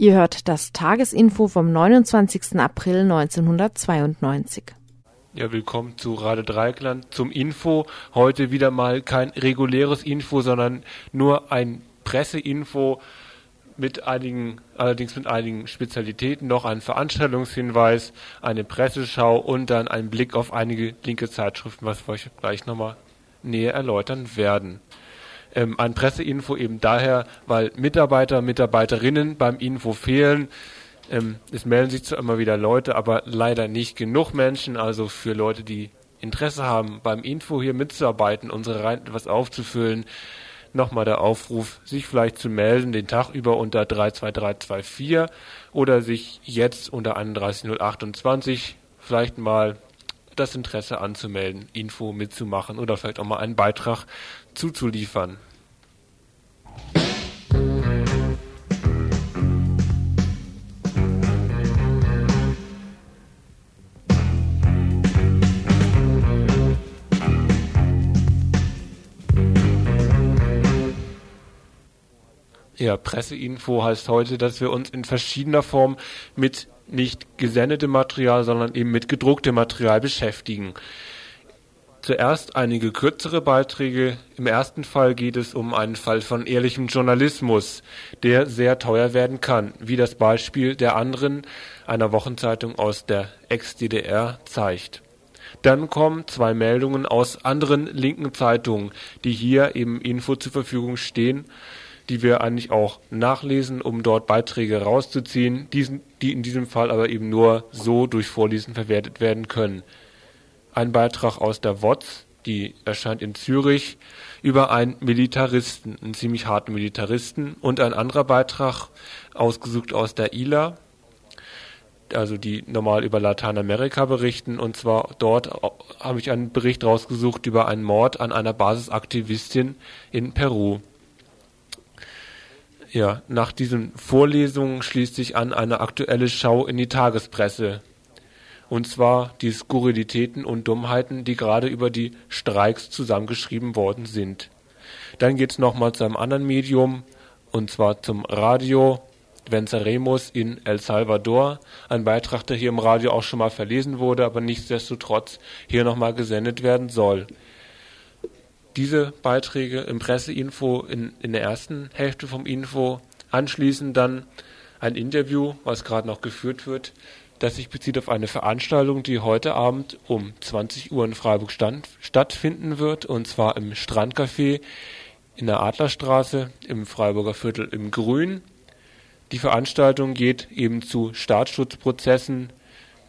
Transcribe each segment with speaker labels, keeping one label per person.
Speaker 1: Ihr hört das Tagesinfo vom 29. April 1992.
Speaker 2: Ja, willkommen zu Radio Dreikland zum Info. Heute wieder mal kein reguläres Info, sondern nur ein Presseinfo mit einigen, allerdings mit einigen Spezialitäten, noch ein Veranstaltungshinweis, eine Presseschau und dann ein Blick auf einige linke Zeitschriften, was wir euch gleich nochmal näher erläutern werden ähm, ein Presseinfo eben daher, weil Mitarbeiter, Mitarbeiterinnen beim Info fehlen. Ähm, es melden sich zwar immer wieder Leute, aber leider nicht genug Menschen. Also für Leute, die Interesse haben, beim Info hier mitzuarbeiten, unsere Reihen etwas aufzufüllen, nochmal der Aufruf, sich vielleicht zu melden, den Tag über unter 32324 oder sich jetzt unter 31028 vielleicht mal das Interesse anzumelden, Info mitzumachen oder vielleicht auch mal einen Beitrag zuzuliefern. Ja, Presseinfo heißt heute, dass wir uns in verschiedener Form mit nicht gesendetem Material, sondern eben mit gedrucktem Material beschäftigen. Zuerst einige kürzere Beiträge. Im ersten Fall geht es um einen Fall von ehrlichem Journalismus, der sehr teuer werden kann, wie das Beispiel der anderen, einer Wochenzeitung aus der Ex-DDR, zeigt. Dann kommen zwei Meldungen aus anderen linken Zeitungen, die hier im Info zur Verfügung stehen, die wir eigentlich auch nachlesen, um dort Beiträge rauszuziehen, die in diesem Fall aber eben nur so durch Vorlesen verwertet werden können ein Beitrag aus der WOTS, die erscheint in Zürich, über einen Militaristen, einen ziemlich harten Militaristen und ein anderer Beitrag, ausgesucht aus der ILA, also die normal über Lateinamerika berichten. Und zwar dort habe ich einen Bericht rausgesucht über einen Mord an einer Basisaktivistin in Peru. Ja, nach diesen Vorlesungen schließt sich an eine aktuelle Schau in die Tagespresse und zwar die Skurrilitäten und Dummheiten, die gerade über die Streiks zusammengeschrieben worden sind. Dann geht's nochmal zu einem anderen Medium, und zwar zum Radio Venceremos in El Salvador. Ein Beitrag, der hier im Radio auch schon mal verlesen wurde, aber nichtsdestotrotz hier nochmal gesendet werden soll. Diese Beiträge im Presseinfo in, in der ersten Hälfte vom Info, anschließend dann ein Interview, was gerade noch geführt wird, das sich bezieht auf eine Veranstaltung, die heute Abend um 20 Uhr in Freiburg stand, stattfinden wird, und zwar im Strandcafé in der Adlerstraße im Freiburger Viertel im Grün. Die Veranstaltung geht eben zu Staatsschutzprozessen,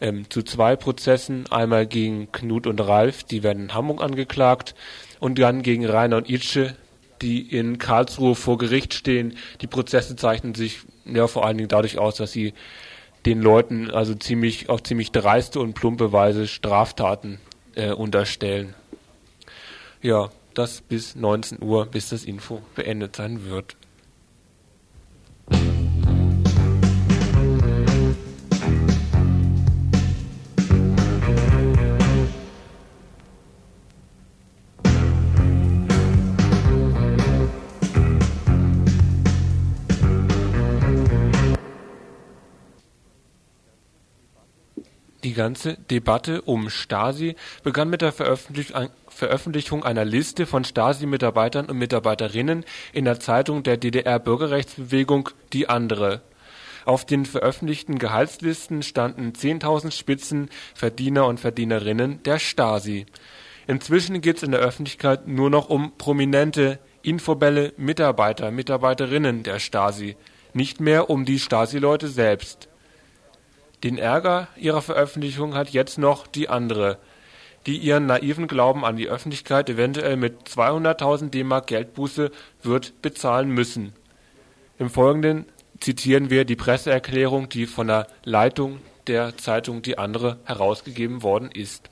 Speaker 2: ähm, zu zwei Prozessen, einmal gegen Knut und Ralf, die werden in Hamburg angeklagt, und dann gegen Rainer und Itsche, die in Karlsruhe vor Gericht stehen. Die Prozesse zeichnen sich ja vor allen Dingen dadurch aus, dass sie den Leuten also ziemlich auf ziemlich dreiste und plumpe Weise Straftaten äh, unterstellen. Ja, das bis 19 Uhr, bis das Info beendet sein wird. Ganze Debatte um Stasi begann mit der Veröffentlichung einer Liste von Stasi-Mitarbeitern und Mitarbeiterinnen in der Zeitung der DDR-Bürgerrechtsbewegung Die Andere. Auf den veröffentlichten Gehaltslisten standen 10.000 Spitzenverdiener und Verdienerinnen der Stasi. Inzwischen geht es in der Öffentlichkeit nur noch um prominente, infobelle Mitarbeiter, Mitarbeiterinnen der Stasi, nicht mehr um die Stasi-Leute selbst den Ärger ihrer Veröffentlichung hat jetzt noch die andere, die ihren naiven Glauben an die Öffentlichkeit eventuell mit 200.000 DM Geldbuße wird bezahlen müssen. Im Folgenden zitieren wir die Presseerklärung, die von der Leitung der Zeitung Die Andere herausgegeben worden ist.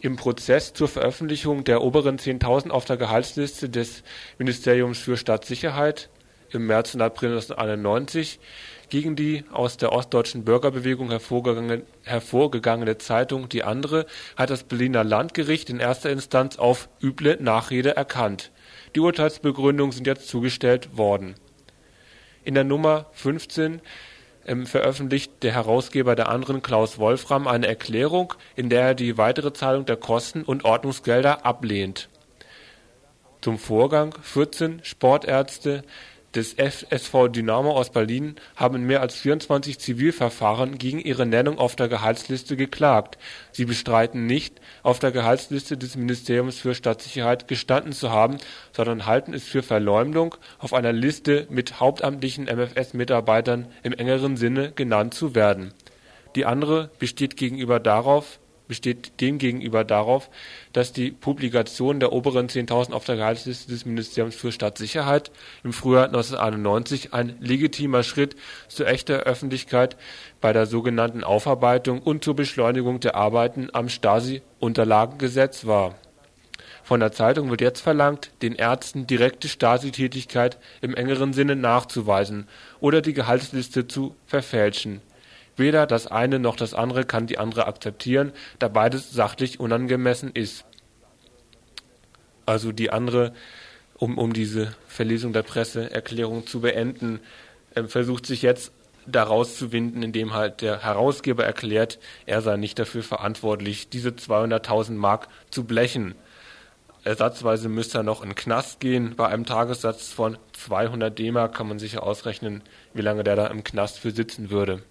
Speaker 2: Im Prozess zur Veröffentlichung der oberen 10.000 auf der Gehaltsliste des Ministeriums für Staatssicherheit im März und April 1991 gegen die aus der ostdeutschen Bürgerbewegung hervorgegangene, hervorgegangene Zeitung Die Andere hat das Berliner Landgericht in erster Instanz auf üble Nachrede erkannt. Die Urteilsbegründungen sind jetzt zugestellt worden. In der Nummer 15 ähm, veröffentlicht der Herausgeber der anderen, Klaus Wolfram, eine Erklärung, in der er die weitere Zahlung der Kosten und Ordnungsgelder ablehnt. Zum Vorgang 14 Sportärzte des FSV Dynamo aus Berlin haben mehr als 24 Zivilverfahren gegen ihre Nennung auf der Gehaltsliste geklagt. Sie bestreiten nicht, auf der Gehaltsliste des Ministeriums für Stadtsicherheit gestanden zu haben, sondern halten es für Verleumdung, auf einer Liste mit hauptamtlichen MfS-Mitarbeitern im engeren Sinne genannt zu werden. Die andere besteht gegenüber darauf besteht demgegenüber darauf, dass die Publikation der oberen 10.000 auf der Gehaltsliste des Ministeriums für Staatssicherheit im Frühjahr 1991 ein legitimer Schritt zu echter Öffentlichkeit bei der sogenannten Aufarbeitung und zur Beschleunigung der Arbeiten am Stasi-Unterlagengesetz war. Von der Zeitung wird jetzt verlangt, den Ärzten direkte Stasi-Tätigkeit im engeren Sinne nachzuweisen oder die Gehaltsliste zu verfälschen Weder das eine noch das andere kann die andere akzeptieren, da beides sachlich unangemessen ist. Also die andere, um, um diese Verlesung der Presseerklärung zu beenden, äh, versucht sich jetzt daraus zu winden, indem halt der Herausgeber erklärt, er sei nicht dafür verantwortlich, diese 200.000 Mark zu blechen. Ersatzweise müsste er noch in den Knast gehen. Bei einem Tagessatz von 200 D-Mark kann man sicher ausrechnen, wie lange der da im Knast für sitzen würde.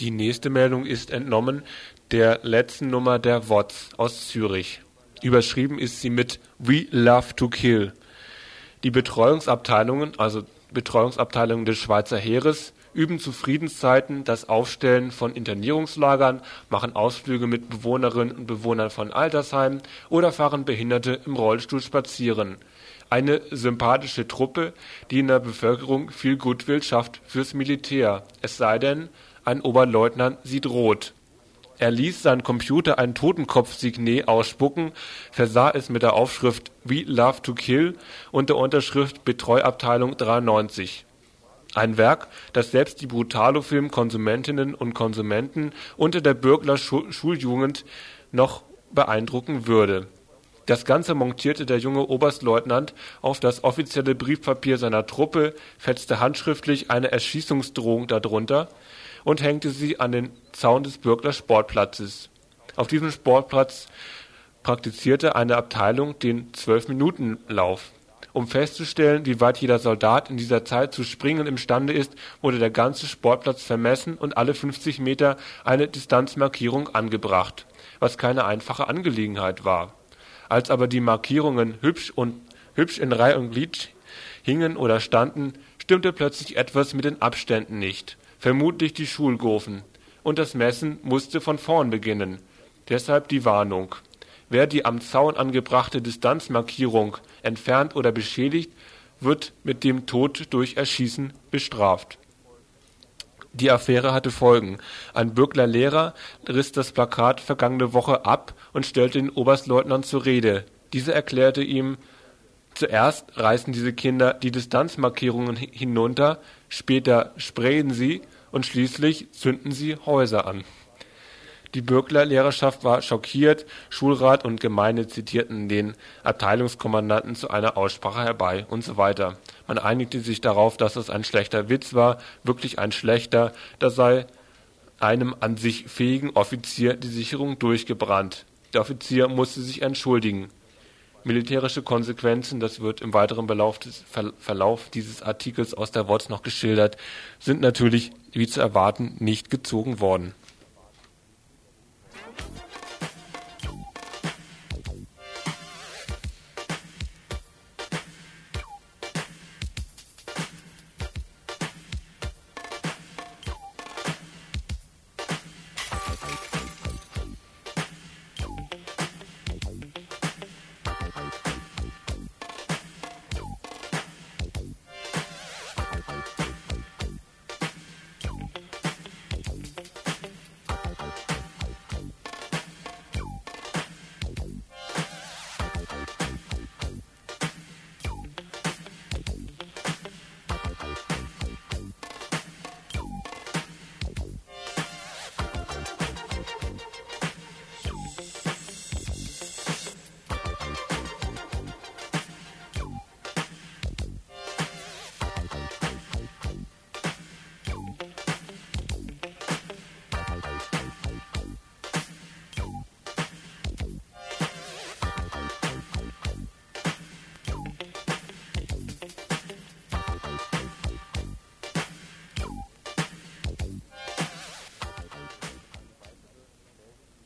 Speaker 2: Die nächste Meldung ist entnommen der letzten Nummer der WOTS aus Zürich. Überschrieben ist sie mit We Love to Kill. Die Betreuungsabteilungen, also Betreuungsabteilungen des Schweizer Heeres, üben zu Friedenszeiten das Aufstellen von Internierungslagern, machen Ausflüge mit Bewohnerinnen und Bewohnern von Altersheimen oder fahren Behinderte im Rollstuhl spazieren. Eine sympathische Truppe, die in der Bevölkerung viel Goodwill schafft fürs Militär. Es sei denn, ein Oberleutnant sieht rot. Er ließ seinen Computer ein Totenkopf-Signet ausspucken, versah es mit der Aufschrift We Love to Kill und der Unterschrift Betreuabteilung 93. Ein Werk, das selbst die Brutalo-Film-Konsumentinnen und Konsumenten unter der Bürgler-Schuljugend noch beeindrucken würde. Das Ganze montierte der junge Oberstleutnant auf das offizielle Briefpapier seiner Truppe, fetzte handschriftlich eine Erschießungsdrohung darunter und hängte sie an den Zaun des Bürgler Sportplatzes. Auf diesem Sportplatz praktizierte eine Abteilung den Zwölf-Minuten-Lauf. Um festzustellen, wie weit jeder Soldat in dieser Zeit zu springen imstande ist, wurde der ganze Sportplatz vermessen und alle 50 Meter eine Distanzmarkierung angebracht, was keine einfache Angelegenheit war. Als aber die Markierungen hübsch und hübsch in Reihe und Glied hingen oder standen, stimmte plötzlich etwas mit den Abständen nicht vermutlich die Schulgofen, und das Messen musste von vorn beginnen. Deshalb die Warnung: Wer die am Zaun angebrachte Distanzmarkierung entfernt oder beschädigt, wird mit dem Tod durch Erschießen bestraft. Die Affäre hatte Folgen. Ein Bürgler Lehrer riss das Plakat vergangene Woche ab und stellte den Oberstleutnant zur Rede. Dieser erklärte ihm, zuerst reißen diese Kinder die Distanzmarkierungen hinunter, später sprayen sie und schließlich zünden sie Häuser an. Die Bürgerlehrerschaft war schockiert, Schulrat und Gemeinde zitierten den Abteilungskommandanten zu einer Aussprache herbei und so weiter. Man einigte sich darauf, dass es ein schlechter Witz war, wirklich ein schlechter, da sei einem an sich fähigen Offizier die Sicherung durchgebrannt. Der Offizier musste sich entschuldigen. Militärische Konsequenzen, das wird im weiteren Verlauf, des, Verlauf dieses Artikels aus der WOTS noch geschildert, sind natürlich, wie zu erwarten, nicht gezogen worden.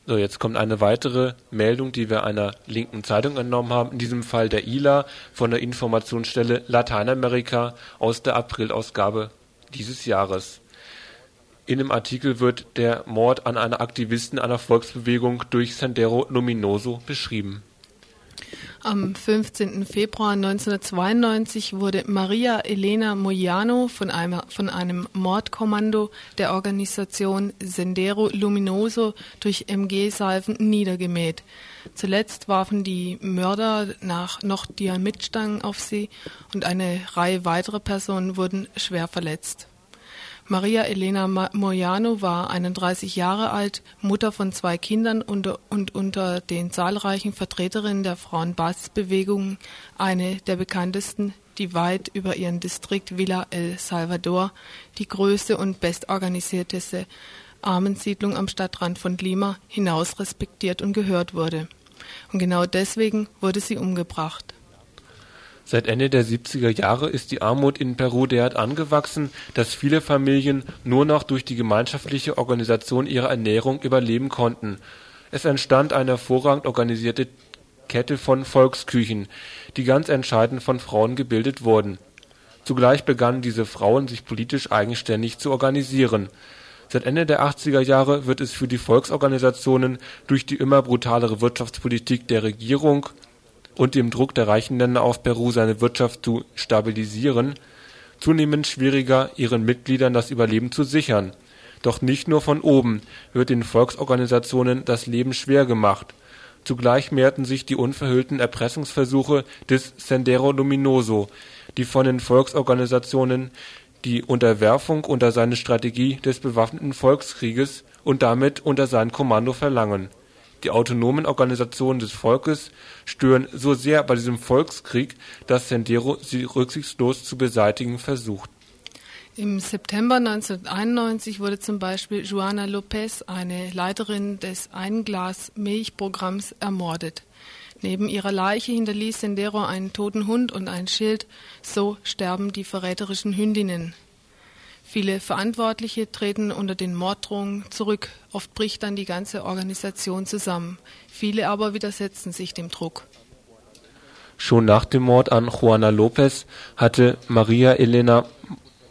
Speaker 2: So, jetzt kommt eine weitere Meldung, die wir einer linken Zeitung entnommen haben, in diesem Fall der ILA von der Informationsstelle Lateinamerika aus der Aprilausgabe dieses Jahres. In dem Artikel wird der Mord an einer Aktivistin einer Volksbewegung durch Sendero Luminoso beschrieben
Speaker 3: am 15. Februar 1992 wurde Maria Elena Moyano von einem, von einem Mordkommando der Organisation Sendero Luminoso durch MG-Salven niedergemäht. Zuletzt warfen die Mörder nach noch Diamitstangen auf sie und eine Reihe weiterer Personen wurden schwer verletzt. Maria Elena Moyano war 31 Jahre alt, Mutter von zwei Kindern und, und unter den zahlreichen Vertreterinnen der Frauenbasisbewegung eine der bekanntesten, die weit über ihren Distrikt Villa El Salvador, die größte und bestorganisierteste Armensiedlung am Stadtrand von Lima, hinaus respektiert und gehört wurde. Und genau deswegen wurde sie umgebracht.
Speaker 2: Seit Ende der 70er Jahre ist die Armut in Peru derart angewachsen, dass viele Familien nur noch durch die gemeinschaftliche Organisation ihrer Ernährung überleben konnten. Es entstand eine hervorragend organisierte Kette von Volksküchen, die ganz entscheidend von Frauen gebildet wurden. Zugleich begannen diese Frauen sich politisch eigenständig zu organisieren. Seit Ende der 80er Jahre wird es für die Volksorganisationen durch die immer brutalere Wirtschaftspolitik der Regierung und dem Druck der reichen Länder auf Peru, seine Wirtschaft zu stabilisieren, zunehmend schwieriger, ihren Mitgliedern das Überleben zu sichern. Doch nicht nur von oben wird den Volksorganisationen das Leben schwer gemacht. Zugleich mehrten sich die unverhüllten Erpressungsversuche des Sendero Luminoso, die von den Volksorganisationen die Unterwerfung unter seine Strategie des bewaffneten Volkskrieges und damit unter sein Kommando verlangen die autonomen Organisationen des Volkes stören so sehr bei diesem Volkskrieg, dass Sendero sie rücksichtslos zu beseitigen versucht.
Speaker 3: Im September 1991 wurde zum Beispiel Joana Lopez, eine Leiterin des Einglas-Milchprogramms, ermordet. Neben ihrer Leiche hinterließ Sendero einen toten Hund und ein Schild, so sterben die verräterischen Hündinnen. Viele Verantwortliche treten unter den Morddrohungen zurück. Oft bricht dann die ganze Organisation zusammen. Viele aber widersetzen sich dem Druck.
Speaker 2: Schon nach dem Mord an Juana Lopez hatte Maria Elena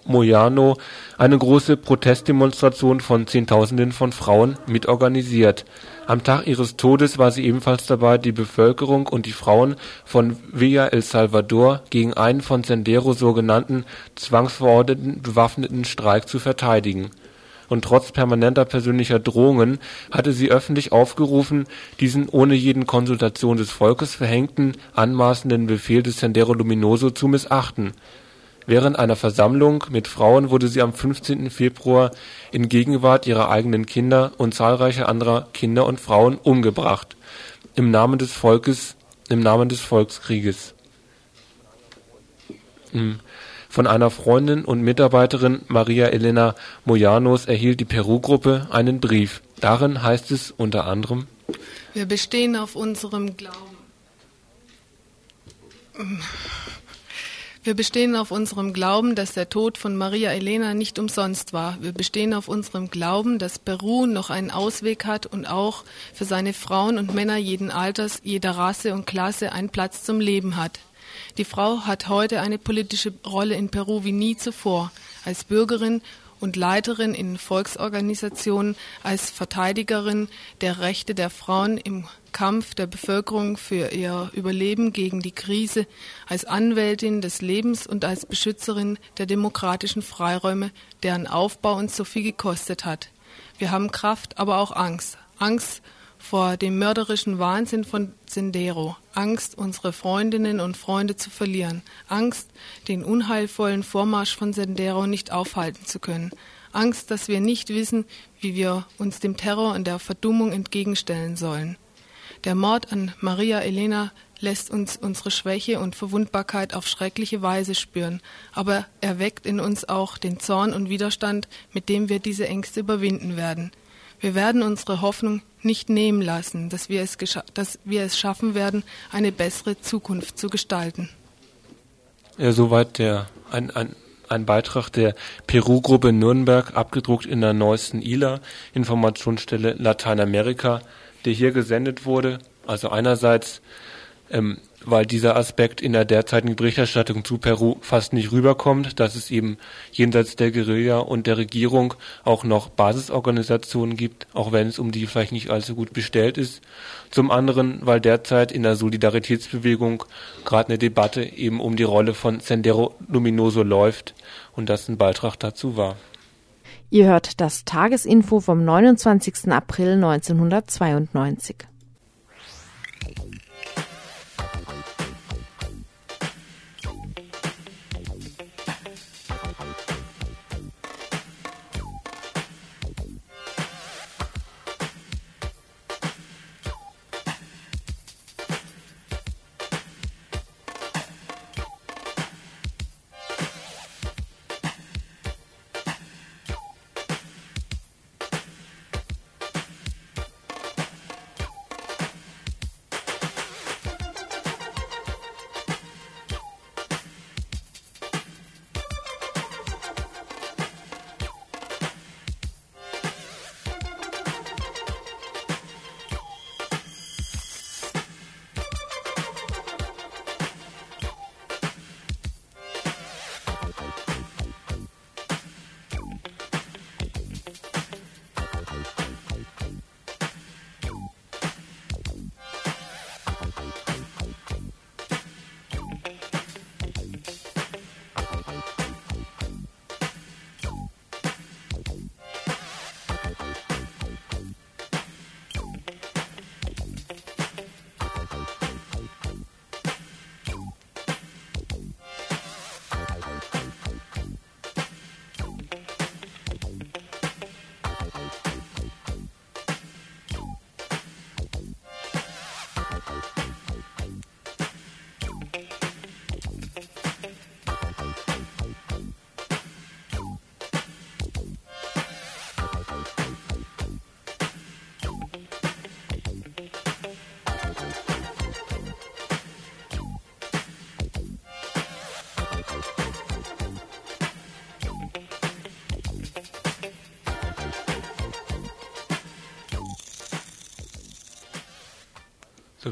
Speaker 2: Moyano eine große Protestdemonstration von Zehntausenden von Frauen mitorganisiert. Am Tag ihres Todes war sie ebenfalls dabei, die Bevölkerung und die Frauen von Villa El Salvador gegen einen von Sendero so genannten zwangsverordneten bewaffneten Streik zu verteidigen. Und trotz permanenter persönlicher Drohungen hatte sie öffentlich aufgerufen, diesen ohne jeden Konsultation des Volkes verhängten, anmaßenden Befehl des Sendero Luminoso zu missachten Während einer Versammlung mit Frauen wurde sie am 15. Februar in Gegenwart ihrer eigenen Kinder und zahlreicher anderer Kinder und Frauen umgebracht, im Namen des Volkes, im Namen des Volkskrieges. Hm. Von einer Freundin und Mitarbeiterin Maria Elena Moyanos erhielt die Peru-Gruppe einen Brief. Darin heißt es unter anderem
Speaker 3: Wir bestehen auf unserem Glauben Wir bestehen auf unserem Glauben, dass der Tod von Maria Elena nicht umsonst war. Wir bestehen auf unserem Glauben, dass Peru noch einen Ausweg hat und auch für seine Frauen und Männer jeden Alters, jeder Rasse und Klasse einen Platz zum Leben hat. Die Frau hat heute eine politische Rolle in Peru wie nie zuvor. Als Bürgerin und Leiterin in Volksorganisationen als Verteidigerin der Rechte der Frauen im Kampf der Bevölkerung für ihr Überleben gegen die Krise, als Anwältin des Lebens und als Beschützerin der demokratischen Freiräume, deren Aufbau uns so viel gekostet hat. Wir haben Kraft, aber auch Angst. Angst vor dem mörderischen Wahnsinn von Sendero, Angst, unsere Freundinnen und Freunde zu verlieren, Angst, den unheilvollen Vormarsch von Sendero nicht aufhalten zu können, Angst, dass wir nicht wissen, wie wir uns dem Terror und der Verdummung entgegenstellen sollen. Der Mord an Maria Elena lässt uns unsere Schwäche und Verwundbarkeit auf schreckliche Weise spüren, aber er weckt in uns auch den Zorn und Widerstand, mit dem wir diese Ängste überwinden werden. Wir werden unsere Hoffnung nicht nehmen lassen, dass wir, es dass wir es schaffen werden, eine bessere Zukunft zu gestalten.
Speaker 2: Ja, soweit der, ein, ein, ein Beitrag der Peru-Gruppe Nürnberg, abgedruckt in der neuesten ILA, Informationsstelle Lateinamerika, der hier gesendet wurde. Also einerseits ähm, weil dieser Aspekt in der derzeitigen Berichterstattung zu Peru fast nicht rüberkommt, dass es eben jenseits der Guerilla und der Regierung auch noch Basisorganisationen gibt, auch wenn es um die vielleicht nicht allzu gut bestellt ist. Zum anderen, weil derzeit in der Solidaritätsbewegung gerade eine Debatte eben um die Rolle von Sendero Luminoso läuft und das ein Beitrag dazu war.
Speaker 1: Ihr hört das Tagesinfo vom 29. April 1992.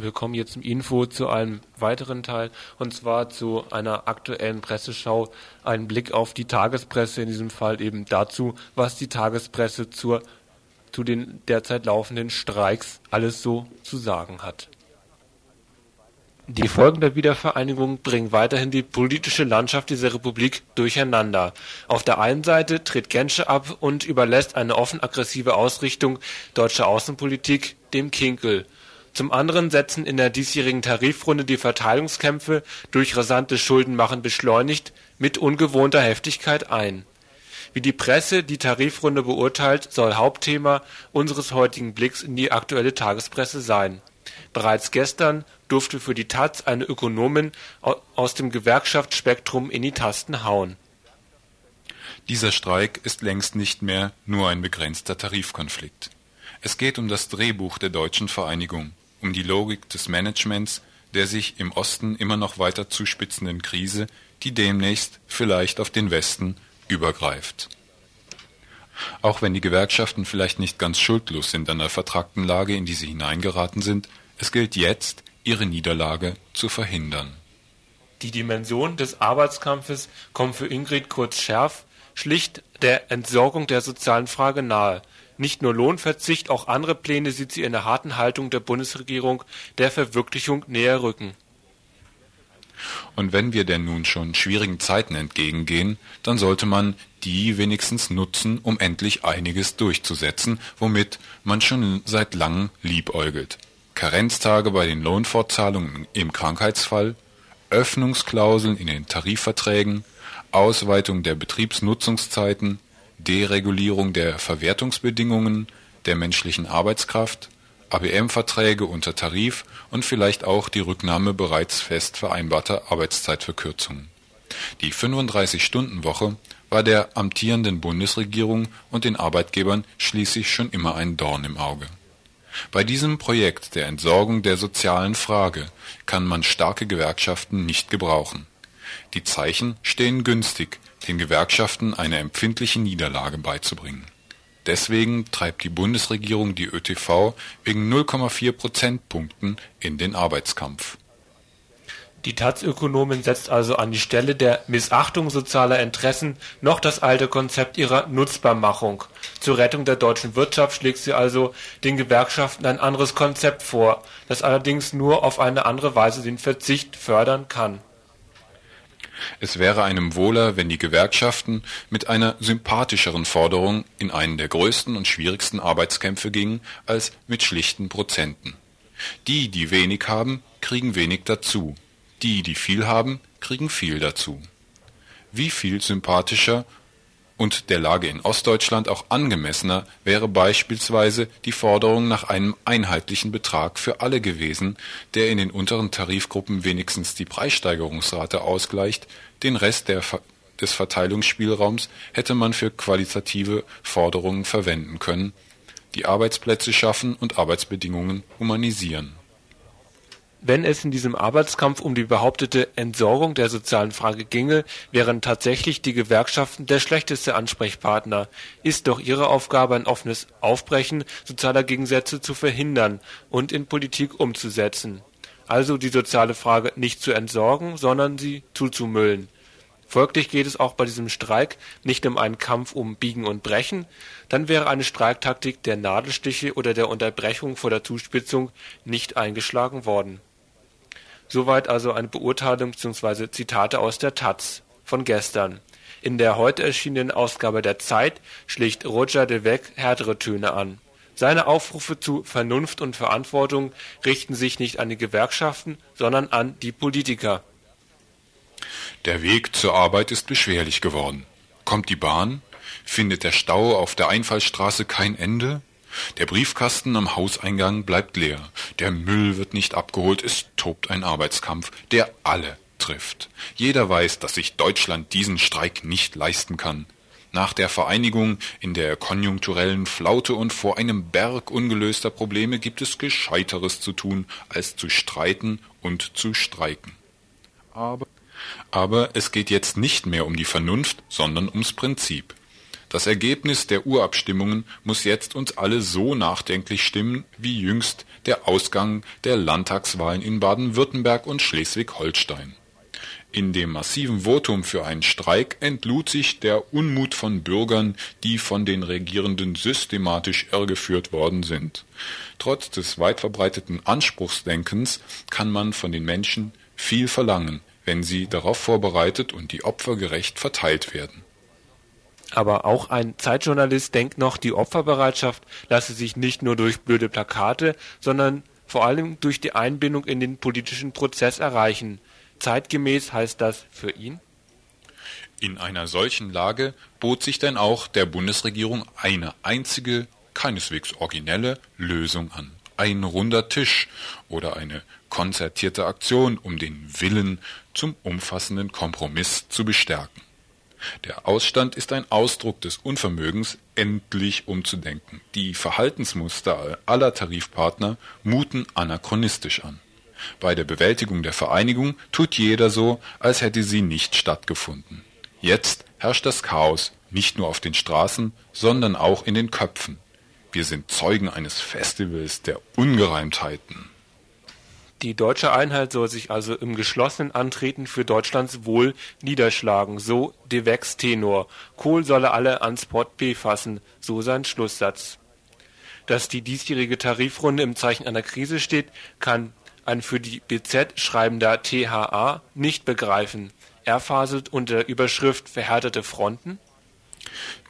Speaker 2: wir kommen jetzt zum Info zu einem weiteren Teil und zwar zu einer aktuellen Presseschau, ein Blick auf die Tagespresse, in diesem Fall eben dazu, was die Tagespresse zur, zu den derzeit laufenden Streiks alles so zu sagen hat. Die Folgen der Wiedervereinigung bringen weiterhin die politische Landschaft dieser Republik durcheinander. Auf der einen Seite tritt Genscher ab und überlässt eine offen aggressive Ausrichtung deutscher Außenpolitik dem Kinkel zum anderen setzen in der diesjährigen Tarifrunde die Verteilungskämpfe durch rasantes Schuldenmachen beschleunigt mit ungewohnter Heftigkeit ein. Wie die Presse die Tarifrunde beurteilt, soll Hauptthema unseres heutigen Blicks in die aktuelle Tagespresse sein. Bereits gestern durfte für die taz eine Ökonomin aus dem Gewerkschaftsspektrum in die Tasten hauen.
Speaker 4: Dieser Streik ist längst nicht mehr nur ein begrenzter Tarifkonflikt. Es geht um das Drehbuch der deutschen Vereinigung um die Logik des Managements, der sich im Osten immer noch weiter zuspitzenden Krise, die demnächst vielleicht auf den Westen übergreift. Auch wenn die Gewerkschaften vielleicht nicht ganz schuldlos sind an der vertragten Lage, in die sie hineingeraten sind, es gilt jetzt, ihre Niederlage zu verhindern.
Speaker 2: Die Dimension des Arbeitskampfes kommt für Ingrid Kurz-Scherf schlicht der Entsorgung der sozialen Frage nahe. Nicht nur Lohnverzicht, auch andere Pläne sieht sie in der harten Haltung der Bundesregierung der Verwirklichung näher rücken.
Speaker 4: Und wenn wir denn nun schon schwierigen Zeiten entgegengehen, dann sollte man die wenigstens nutzen, um endlich einiges durchzusetzen, womit man schon seit langem liebäugelt. Karenztage bei den Lohnfortzahlungen im Krankheitsfall, Öffnungsklauseln in den Tarifverträgen, Ausweitung der Betriebsnutzungszeiten, Deregulierung der Verwertungsbedingungen der menschlichen Arbeitskraft, ABM-Verträge unter Tarif und vielleicht auch die Rücknahme bereits fest vereinbarter Arbeitszeitverkürzungen. Die 35-Stunden-Woche war der amtierenden Bundesregierung und den Arbeitgebern schließlich schon immer ein Dorn im Auge. Bei diesem Projekt der Entsorgung der sozialen Frage kann man starke Gewerkschaften nicht gebrauchen. Die Zeichen stehen günstig, den Gewerkschaften eine empfindliche Niederlage beizubringen. Deswegen treibt die Bundesregierung die ÖTV wegen 0,4 Prozentpunkten in den Arbeitskampf.
Speaker 2: Die Taz-Ökonomin setzt also an die Stelle der Missachtung sozialer Interessen noch das alte Konzept ihrer Nutzbarmachung. Zur Rettung der deutschen Wirtschaft schlägt sie also den Gewerkschaften ein anderes Konzept vor, das allerdings nur auf eine andere Weise den Verzicht fördern kann
Speaker 4: es wäre einem wohler, wenn die Gewerkschaften mit einer sympathischeren Forderung in einen der größten und schwierigsten Arbeitskämpfe gingen, als mit schlichten Prozenten. Die, die wenig haben, kriegen wenig dazu. Die, die viel haben, kriegen viel dazu. Wie viel sympathischer und der Lage in Ostdeutschland auch angemessener wäre beispielsweise die Forderung nach einem einheitlichen Betrag für alle gewesen, der in den unteren Tarifgruppen wenigstens die Preissteigerungsrate ausgleicht, den Rest des Verteilungsspielraums hätte man für qualitative Forderungen verwenden können, die Arbeitsplätze schaffen und Arbeitsbedingungen humanisieren
Speaker 2: wenn es in diesem Arbeitskampf um die behauptete Entsorgung der sozialen Frage ginge, wären tatsächlich die Gewerkschaften der schlechteste Ansprechpartner. Ist doch ihre Aufgabe ein offenes Aufbrechen sozialer Gegensätze zu verhindern und in Politik umzusetzen. Also die soziale Frage nicht zu entsorgen, sondern sie zuzumüllen. Folglich geht es auch bei diesem Streik nicht um einen Kampf um Biegen und Brechen, dann wäre eine Streiktaktik der Nadelstiche oder der Unterbrechung vor der Zuspitzung nicht eingeschlagen worden Soweit also eine Beurteilung bzw. Zitate aus der taz von gestern. In der heute erschienenen Ausgabe der Zeit schlägt Roger de Weck härtere Töne an. Seine Aufrufe zu Vernunft und Verantwortung richten sich nicht an die Gewerkschaften, sondern an die Politiker.
Speaker 4: Der Weg zur Arbeit ist beschwerlich geworden. Kommt die Bahn? Findet der Stau auf der Einfallstraße kein Ende? Der Briefkasten am Hauseingang bleibt leer, der Müll wird nicht abgeholt, es tobt ein Arbeitskampf, der alle trifft. Jeder weiß, dass sich Deutschland diesen Streik nicht leisten kann. Nach der Vereinigung in der konjunkturellen Flaute und vor einem Berg ungelöster Probleme gibt es Gescheiteres zu tun, als zu streiten und zu streiken. Aber, aber es geht jetzt nicht mehr um die Vernunft, sondern ums Prinzip. Das Ergebnis der Urabstimmungen muss jetzt uns alle so nachdenklich stimmen wie jüngst der Ausgang der Landtagswahlen in Baden-Württemberg und Schleswig-Holstein. In dem massiven Votum für einen Streik entlud sich der Unmut von Bürgern, die von den Regierenden systematisch irregeführt worden sind. Trotz des weit verbreiteten Anspruchsdenkens kann man von den Menschen viel verlangen, wenn sie darauf vorbereitet und die Opfer gerecht verteilt werden
Speaker 2: aber auch ein Zeitjournalist denkt noch, die Opferbereitschaft lasse sich nicht nur durch blöde Plakate, sondern vor allem durch die Einbindung in den politischen Prozess erreichen. Zeitgemäß heißt das für ihn?
Speaker 4: In einer solchen Lage bot sich denn auch der Bundesregierung eine einzige, keineswegs originelle Lösung an. Ein runder Tisch oder eine konzertierte Aktion, um den Willen zum umfassenden Kompromiss zu bestärken. Der Ausstand ist ein Ausdruck des Unvermögens, endlich umzudenken. Die Verhaltensmuster aller Tarifpartner muten anachronistisch an. Bei der Bewältigung der Vereinigung tut jeder so, als hätte sie nicht stattgefunden. Jetzt herrscht das Chaos nicht nur auf den Straßen, sondern auch in den Köpfen. Wir sind Zeugen eines Festivals der Ungereimtheiten.
Speaker 2: Die deutsche Einheit soll sich also im geschlossenen Antreten für Deutschlands Wohl niederschlagen, so de Vex tenor. Kohl solle alle ans Port B fassen, so sein Schlusssatz. Dass die diesjährige Tarifrunde im Zeichen einer Krise steht, kann ein für die BZ schreibender THA nicht begreifen. Er faselt unter Überschrift Verhärtete Fronten.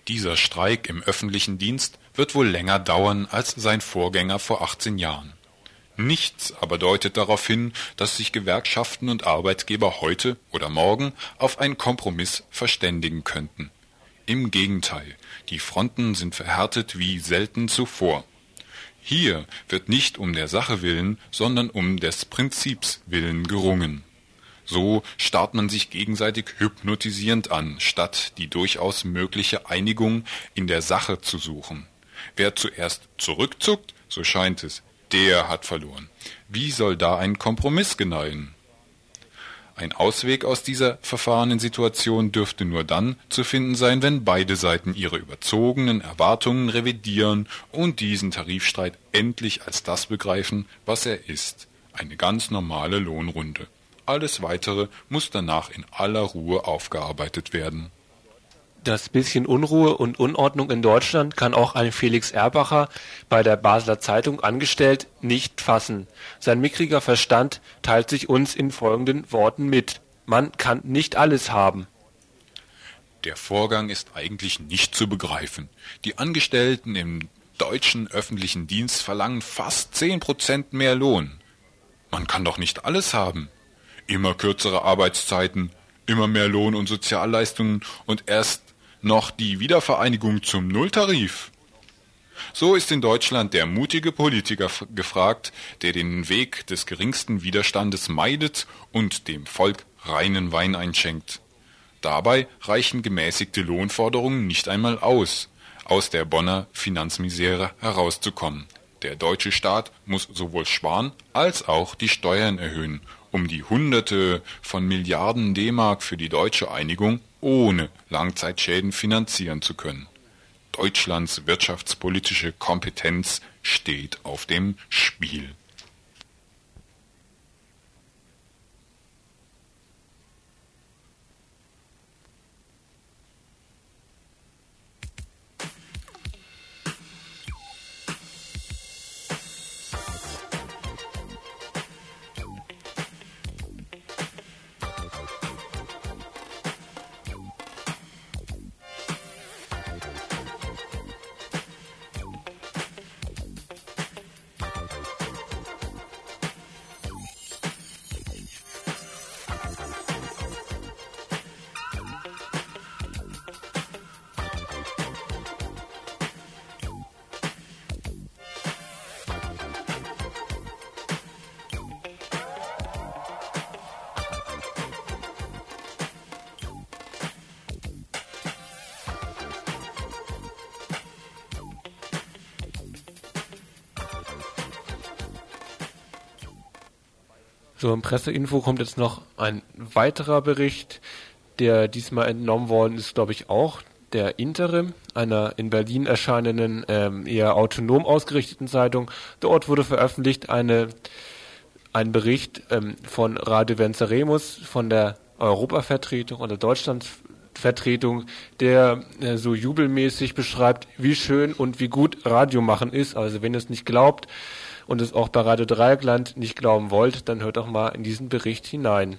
Speaker 4: Dieser Streik im öffentlichen Dienst wird wohl länger dauern als sein Vorgänger vor 18 Jahren. Nichts aber deutet darauf hin, dass sich Gewerkschaften und Arbeitgeber heute oder morgen auf einen Kompromiss verständigen könnten. Im Gegenteil, die Fronten sind verhärtet wie selten zuvor. Hier wird nicht um der Sache willen, sondern um des Prinzips willen gerungen. So starrt man sich gegenseitig hypnotisierend an, statt die durchaus mögliche Einigung in der Sache zu suchen. Wer zuerst zurückzuckt, so scheint es, der hat verloren. Wie soll da ein Kompromiss gedeihen? Ein Ausweg aus dieser verfahrenen Situation dürfte nur dann zu finden sein, wenn beide Seiten ihre überzogenen Erwartungen revidieren und diesen Tarifstreit endlich als das begreifen, was er ist, eine ganz normale Lohnrunde. Alles Weitere muss danach in aller Ruhe aufgearbeitet werden.
Speaker 2: Das bisschen Unruhe und Unordnung in Deutschland kann auch ein Felix Erbacher, bei der Basler Zeitung angestellt, nicht fassen. Sein mickriger Verstand teilt sich uns in folgenden Worten mit: Man kann nicht alles haben.
Speaker 4: Der Vorgang ist eigentlich nicht zu begreifen. Die Angestellten im deutschen öffentlichen Dienst verlangen fast zehn Prozent mehr Lohn. Man kann doch nicht alles haben. Immer kürzere Arbeitszeiten, immer mehr Lohn und Sozialleistungen und erst noch die Wiedervereinigung zum Nulltarif. So ist in Deutschland der mutige Politiker gefragt, der den Weg des geringsten Widerstandes meidet und dem Volk reinen Wein einschenkt. Dabei reichen gemäßigte Lohnforderungen nicht einmal aus, aus der Bonner Finanzmisere herauszukommen. Der deutsche Staat muss sowohl sparen als auch die Steuern erhöhen, um die Hunderte von Milliarden D-Mark für die deutsche Einigung ohne Langzeitschäden finanzieren zu können. Deutschlands wirtschaftspolitische Kompetenz steht auf dem Spiel.
Speaker 2: So, im Presseinfo kommt jetzt noch ein weiterer Bericht, der diesmal entnommen worden ist, glaube ich, auch der Interim, einer in Berlin erscheinenden, ähm, eher autonom ausgerichteten Zeitung. Dort wurde veröffentlicht eine, ein Bericht ähm, von Radio Venceremus, von der Europavertretung oder Deutschlandvertretung, der äh, so jubelmäßig beschreibt, wie schön und wie gut Radio machen ist. Also wenn ihr es nicht glaubt, und es auch bei Radio Dreieckland nicht glauben wollt, dann hört doch mal in diesen Bericht hinein.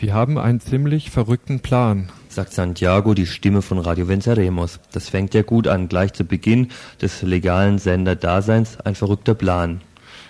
Speaker 5: Wir haben einen ziemlich verrückten Plan,
Speaker 6: sagt Santiago, die Stimme von Radio Venceremos. Das fängt ja gut an, gleich zu Beginn des legalen Senderdaseins ein verrückter Plan.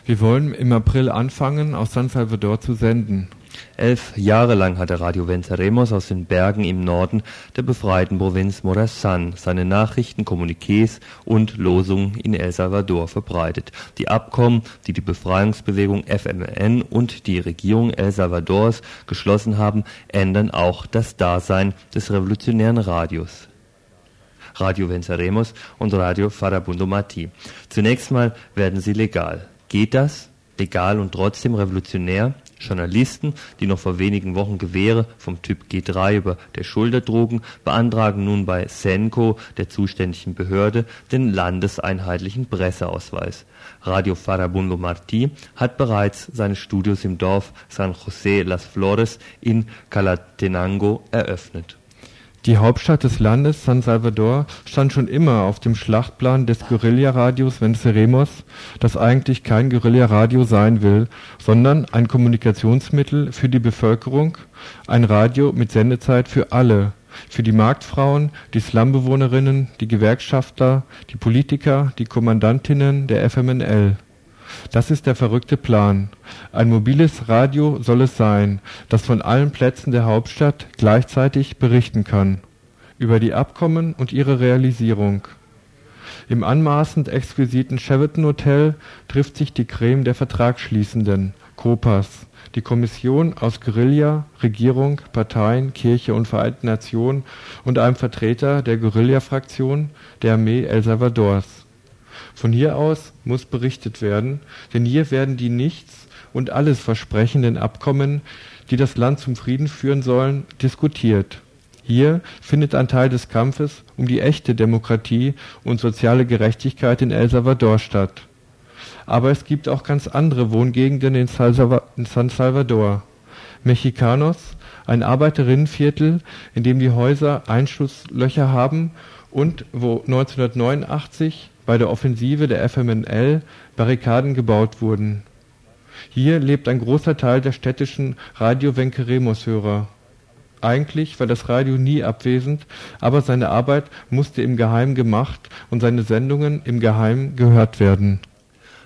Speaker 5: Wir wollen im April anfangen, aus San Salvador zu senden.
Speaker 6: Elf Jahre lang hatte Radio Venceremos aus den Bergen im Norden der befreiten Provinz Morazan seine Nachrichten, Kommuniqués und Losungen in El Salvador verbreitet. Die Abkommen, die die Befreiungsbewegung FMN und die Regierung El Salvadors geschlossen haben, ändern auch das Dasein des revolutionären Radios. Radio Venceremos und Radio Farabundo Mati. Zunächst mal werden sie legal. Geht das? Legal und trotzdem revolutionär? Journalisten, die noch vor wenigen Wochen Gewehre vom Typ G3 über der Schulter trugen, beantragen nun bei Senco, der zuständigen Behörde, den landeseinheitlichen Presseausweis. Radio Farabundo Martí hat bereits seine Studios im Dorf San José Las Flores in Calatenango eröffnet
Speaker 5: die Hauptstadt des Landes, San Salvador, stand schon immer auf dem Schlachtplan des Guerilla-Radios Venceremos, das eigentlich kein Guerilla-Radio sein will, sondern ein Kommunikationsmittel für die Bevölkerung, ein Radio mit Sendezeit für alle, für die Marktfrauen, die Slumbewohnerinnen, die Gewerkschaftler, die Politiker, die Kommandantinnen der FMNL das ist der verrückte Plan. Ein mobiles Radio soll es sein, das von allen Plätzen der Hauptstadt gleichzeitig berichten kann. Über die Abkommen und ihre Realisierung. Im anmaßend exquisiten Sheraton Hotel trifft sich die Creme der Vertragsschließenden, Copas, die Kommission aus Guerilla, Regierung, Parteien, Kirche und Vereinten Nationen und einem Vertreter der Guerilla-Fraktion der Armee El Salvadors. Von hier aus muss berichtet werden, denn hier werden die nichts und alles versprechenden Abkommen, die das Land zum Frieden führen sollen, diskutiert. Hier findet ein Teil des Kampfes um die echte Demokratie und soziale Gerechtigkeit in El Salvador statt. Aber es gibt auch ganz andere Wohngegenden in San Salvador. Mexicanos, ein Arbeiterinnenviertel, in dem die Häuser Einschusslöcher haben und wo 1989 bei der Offensive der FMNL Barrikaden gebaut wurden. Hier lebt ein großer Teil der städtischen Radio Venqueremos-Hörer. Eigentlich war das Radio nie abwesend, aber seine Arbeit musste im Geheim gemacht und seine Sendungen im Geheim gehört werden.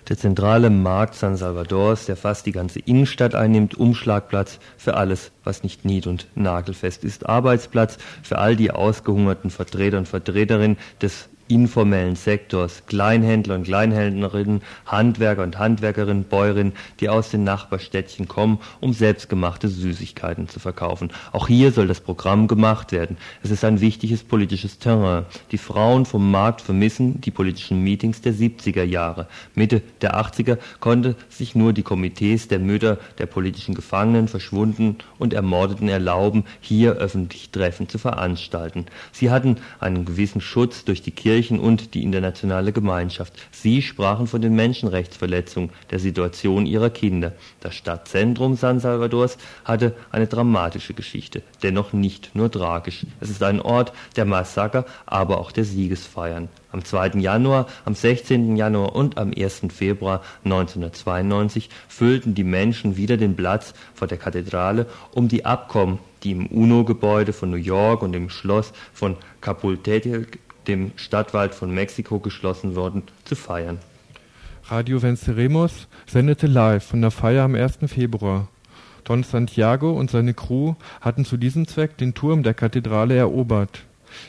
Speaker 6: Der zentrale Markt San Salvadors, der fast die ganze Innenstadt einnimmt, Umschlagplatz für alles, was nicht nied- und nagelfest ist, Arbeitsplatz für all die ausgehungerten Vertreter und Vertreterinnen des informellen Sektors, Kleinhändler und Kleinhändlerinnen, Handwerker und Handwerkerinnen, Bäuerinnen, die aus den Nachbarstädtchen kommen, um selbstgemachte Süßigkeiten zu verkaufen. Auch hier soll das Programm gemacht werden. Es ist ein wichtiges politisches Terrain. Die Frauen vom Markt vermissen die politischen Meetings der 70er Jahre. Mitte der 80er konnte sich nur die Komitees der Mütter der politischen Gefangenen, Verschwunden und Ermordeten erlauben, hier öffentlich Treffen zu veranstalten. Sie hatten einen gewissen Schutz durch die Kirche Kirchen und die internationale Gemeinschaft. Sie sprachen von den Menschenrechtsverletzungen, der Situation ihrer Kinder. Das Stadtzentrum San Salvadors hatte eine dramatische Geschichte, dennoch nicht nur tragisch. Es ist ein Ort der Massaker, aber auch der Siegesfeiern. Am 2. Januar, am 16. Januar und am 1. Februar 1992 füllten die Menschen wieder den Platz vor der Kathedrale, um die Abkommen, die im UNO-Gebäude von New York und im Schloss von Chapultepec dem Stadtwald von Mexiko geschlossen worden, zu feiern.
Speaker 5: Radio Venceremos sendete live von der Feier am 1. Februar. Don Santiago und seine Crew hatten zu diesem Zweck den Turm der Kathedrale erobert.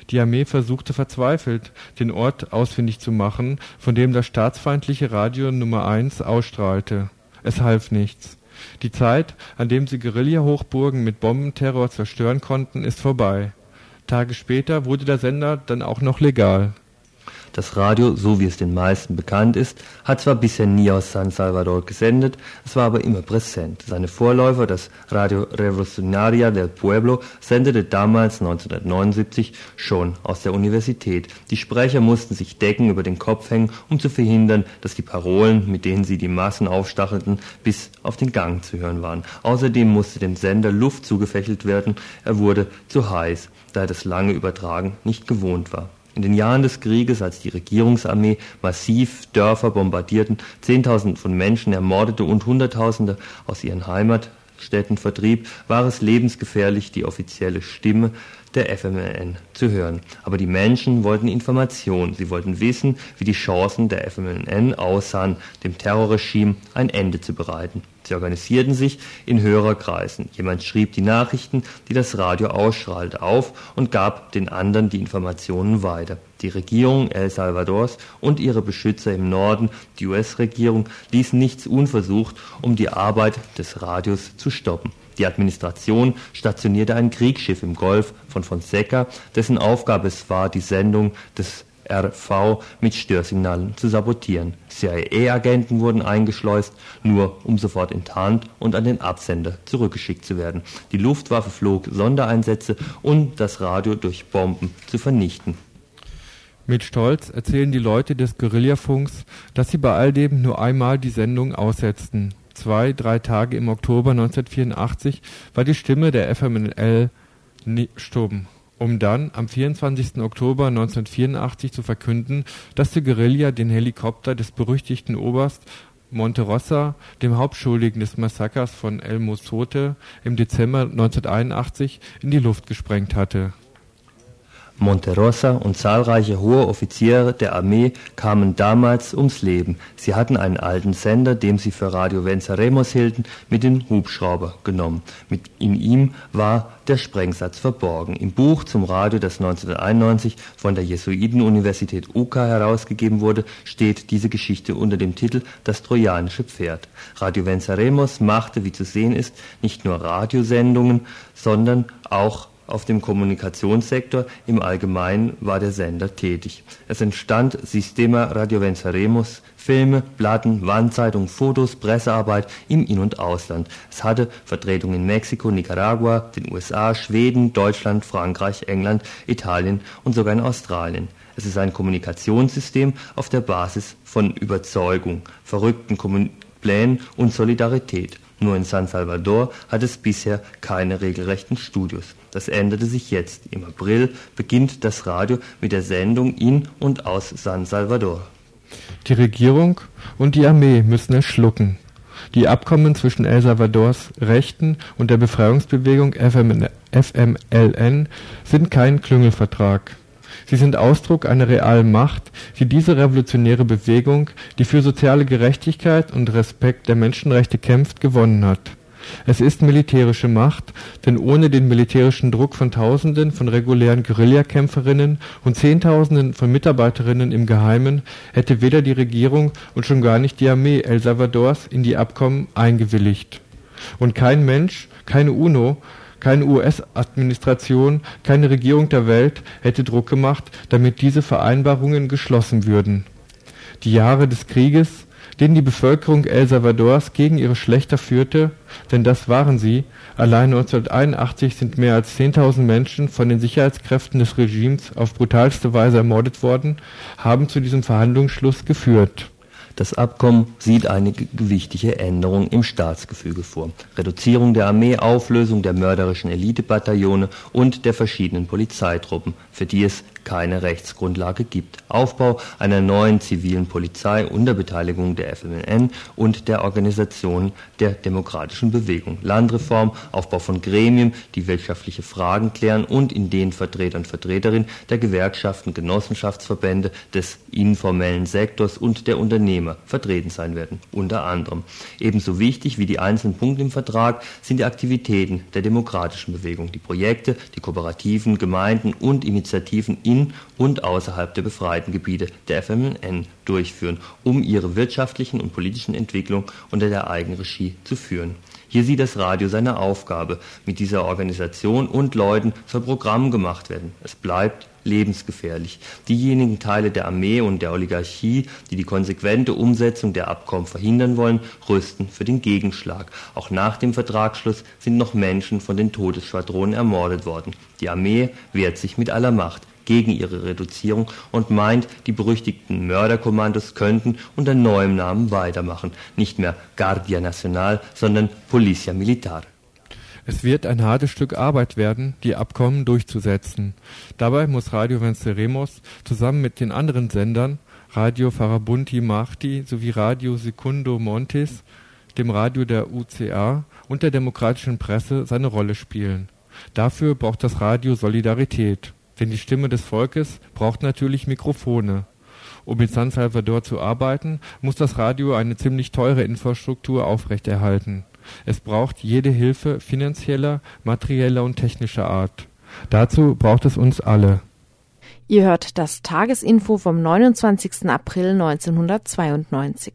Speaker 5: Die Armee versuchte verzweifelt, den Ort ausfindig zu machen, von dem das staatsfeindliche Radio Nummer 1 ausstrahlte. Es half nichts. Die Zeit, an dem sie Guerilla-Hochburgen mit Bombenterror zerstören konnten, ist vorbei. Tage später wurde der Sender dann auch noch legal.
Speaker 6: Das Radio, so wie es den meisten bekannt ist, hat zwar bisher nie aus San Salvador gesendet, es war aber immer präsent. Seine Vorläufer, das Radio Revolucionaria del Pueblo, sendete damals 1979 schon aus der Universität. Die Sprecher mussten sich Decken über den Kopf hängen, um zu verhindern, dass die Parolen, mit denen sie die Massen aufstachelten, bis auf den Gang zu hören waren. Außerdem musste dem Sender Luft zugefächelt werden, er wurde zu heiß, da er das lange Übertragen nicht gewohnt war. In den Jahren des Krieges, als die Regierungsarmee massiv Dörfer bombardierten, Zehntausende von Menschen ermordete und Hunderttausende aus ihren Heimatstädten vertrieb, war es lebensgefährlich, die offizielle Stimme der FMLN zu hören. Aber die Menschen wollten Informationen. Sie wollten wissen, wie die Chancen der FMLN aussahen, dem Terrorregime ein Ende zu bereiten. Sie organisierten sich in Hörerkreisen. Jemand schrieb die Nachrichten, die das Radio ausstrahlte, auf und gab den anderen die Informationen weiter. Die Regierung El Salvadors und ihre Beschützer im Norden, die US-Regierung, ließen nichts unversucht, um die Arbeit des Radios zu stoppen. Die Administration stationierte ein Kriegsschiff im Golf von Fonseca, dessen Aufgabe es war, die Sendung des GRV mit Störsignalen zu sabotieren. CIA-Agenten wurden eingeschleust, nur um sofort enttarnt und an den Absender zurückgeschickt zu werden. Die Luftwaffe flog Sondereinsätze, um das Radio durch Bomben zu vernichten.
Speaker 5: Mit Stolz erzählen die Leute des Guerillafunks, dass sie bei all dem nur einmal die Sendung aussetzten. Zwei, drei Tage im Oktober 1984 war die Stimme der FMNL stumm, um dann am 24. Oktober 1984 zu verkünden, dass die Guerilla den Helikopter des berüchtigten Oberst Monterossa, dem Hauptschuldigen des Massakers von El Mozote im Dezember 1981, in die Luft gesprengt hatte
Speaker 6: Monterossa und zahlreiche hohe Offiziere der Armee kamen damals ums Leben. Sie hatten einen alten Sender, den sie für Radio Venceremos hielten, mit dem Hubschrauber genommen. Mit in ihm war der Sprengsatz verborgen. Im Buch zum Radio, das 1991 von der Jesuitenuniversität UCA herausgegeben wurde, steht diese Geschichte unter dem Titel Das trojanische Pferd. Radio Venceremos machte, wie zu sehen ist, nicht nur Radiosendungen, sondern auch auf dem Kommunikationssektor im Allgemeinen war der Sender tätig. Es entstand Sistema Radio Venceremos, Filme, Platten, Wandzeitungen, Fotos, Pressearbeit im In- und Ausland. Es hatte Vertretungen in Mexiko, Nicaragua, den USA, Schweden, Deutschland, Frankreich, England, Italien und sogar in Australien. Es ist ein Kommunikationssystem auf der Basis von Überzeugung, verrückten Kommun Plänen und Solidarität. Nur in San Salvador hat es bisher keine regelrechten Studios. Das änderte sich jetzt. Im April beginnt das Radio mit der Sendung in und aus San Salvador.
Speaker 5: Die Regierung und die Armee müssen es schlucken. Die Abkommen zwischen El Salvadors Rechten und der Befreiungsbewegung FMLN sind kein Klüngelvertrag. Sie sind Ausdruck einer realen Macht, die diese revolutionäre Bewegung, die für soziale Gerechtigkeit und Respekt der Menschenrechte kämpft, gewonnen hat. Es ist militärische Macht, denn ohne den militärischen Druck von Tausenden von regulären Guerillakämpferinnen und Zehntausenden von Mitarbeiterinnen im Geheimen hätte weder die Regierung und schon gar nicht die Armee El Salvadors in die Abkommen eingewilligt. Und kein Mensch, keine UNO, keine US-Administration, keine Regierung der Welt hätte Druck gemacht, damit diese Vereinbarungen geschlossen würden. Die Jahre des Krieges, den die Bevölkerung El Salvadors gegen ihre Schlechter führte, denn das waren sie, allein 1981 sind mehr als 10.000 Menschen von den Sicherheitskräften des Regimes auf brutalste Weise ermordet worden, haben zu diesem Verhandlungsschluss geführt
Speaker 6: das Abkommen sieht eine gewichtige Änderung im Staatsgefüge vor. Reduzierung der Armee, Auflösung der mörderischen Elitebataillone und der verschiedenen Polizeitruppen, für die es keine Rechtsgrundlage gibt. Aufbau einer neuen zivilen Polizei unter Beteiligung der FMNN und der Organisation der demokratischen Bewegung. Landreform, Aufbau von Gremien, die wirtschaftliche Fragen klären und in denen Vertreter und Vertreterinnen der Gewerkschaften, Genossenschaftsverbände, des informellen Sektors und der Unternehmer vertreten sein werden. Unter anderem. Ebenso wichtig wie die einzelnen Punkte im Vertrag sind die Aktivitäten der demokratischen Bewegung, die Projekte, die Kooperativen, Gemeinden und Initiativen in in und außerhalb der befreiten Gebiete der FMNN durchführen, um ihre wirtschaftlichen und politischen Entwicklungen unter der Eigenregie zu führen. Hier sieht das Radio seine Aufgabe. Mit dieser Organisation und Leuten soll Programm gemacht werden. Es bleibt lebensgefährlich. Diejenigen Teile der Armee und der Oligarchie, die die konsequente Umsetzung der Abkommen verhindern wollen, rüsten für den Gegenschlag. Auch nach dem Vertragsschluss sind noch Menschen von den Todesschwadronen ermordet worden. Die Armee wehrt sich mit aller Macht gegen ihre Reduzierung und meint, die berüchtigten Mörderkommandos könnten unter neuem Namen weitermachen. Nicht mehr Guardia Nacional, sondern Policia Militar.
Speaker 5: Es wird ein hartes Stück Arbeit werden, die Abkommen durchzusetzen. Dabei muss Radio Venceremos zusammen mit den anderen Sendern Radio Farabunti Marti sowie Radio Secundo Montes, dem Radio der UCA und der demokratischen Presse seine Rolle spielen. Dafür braucht das Radio Solidarität. Denn die Stimme des Volkes braucht natürlich Mikrofone. Um in San Salvador zu arbeiten, muss das Radio eine ziemlich teure Infrastruktur aufrechterhalten. Es braucht jede Hilfe finanzieller, materieller und technischer Art. Dazu braucht es uns alle.
Speaker 1: Ihr hört das Tagesinfo vom 29. April 1992.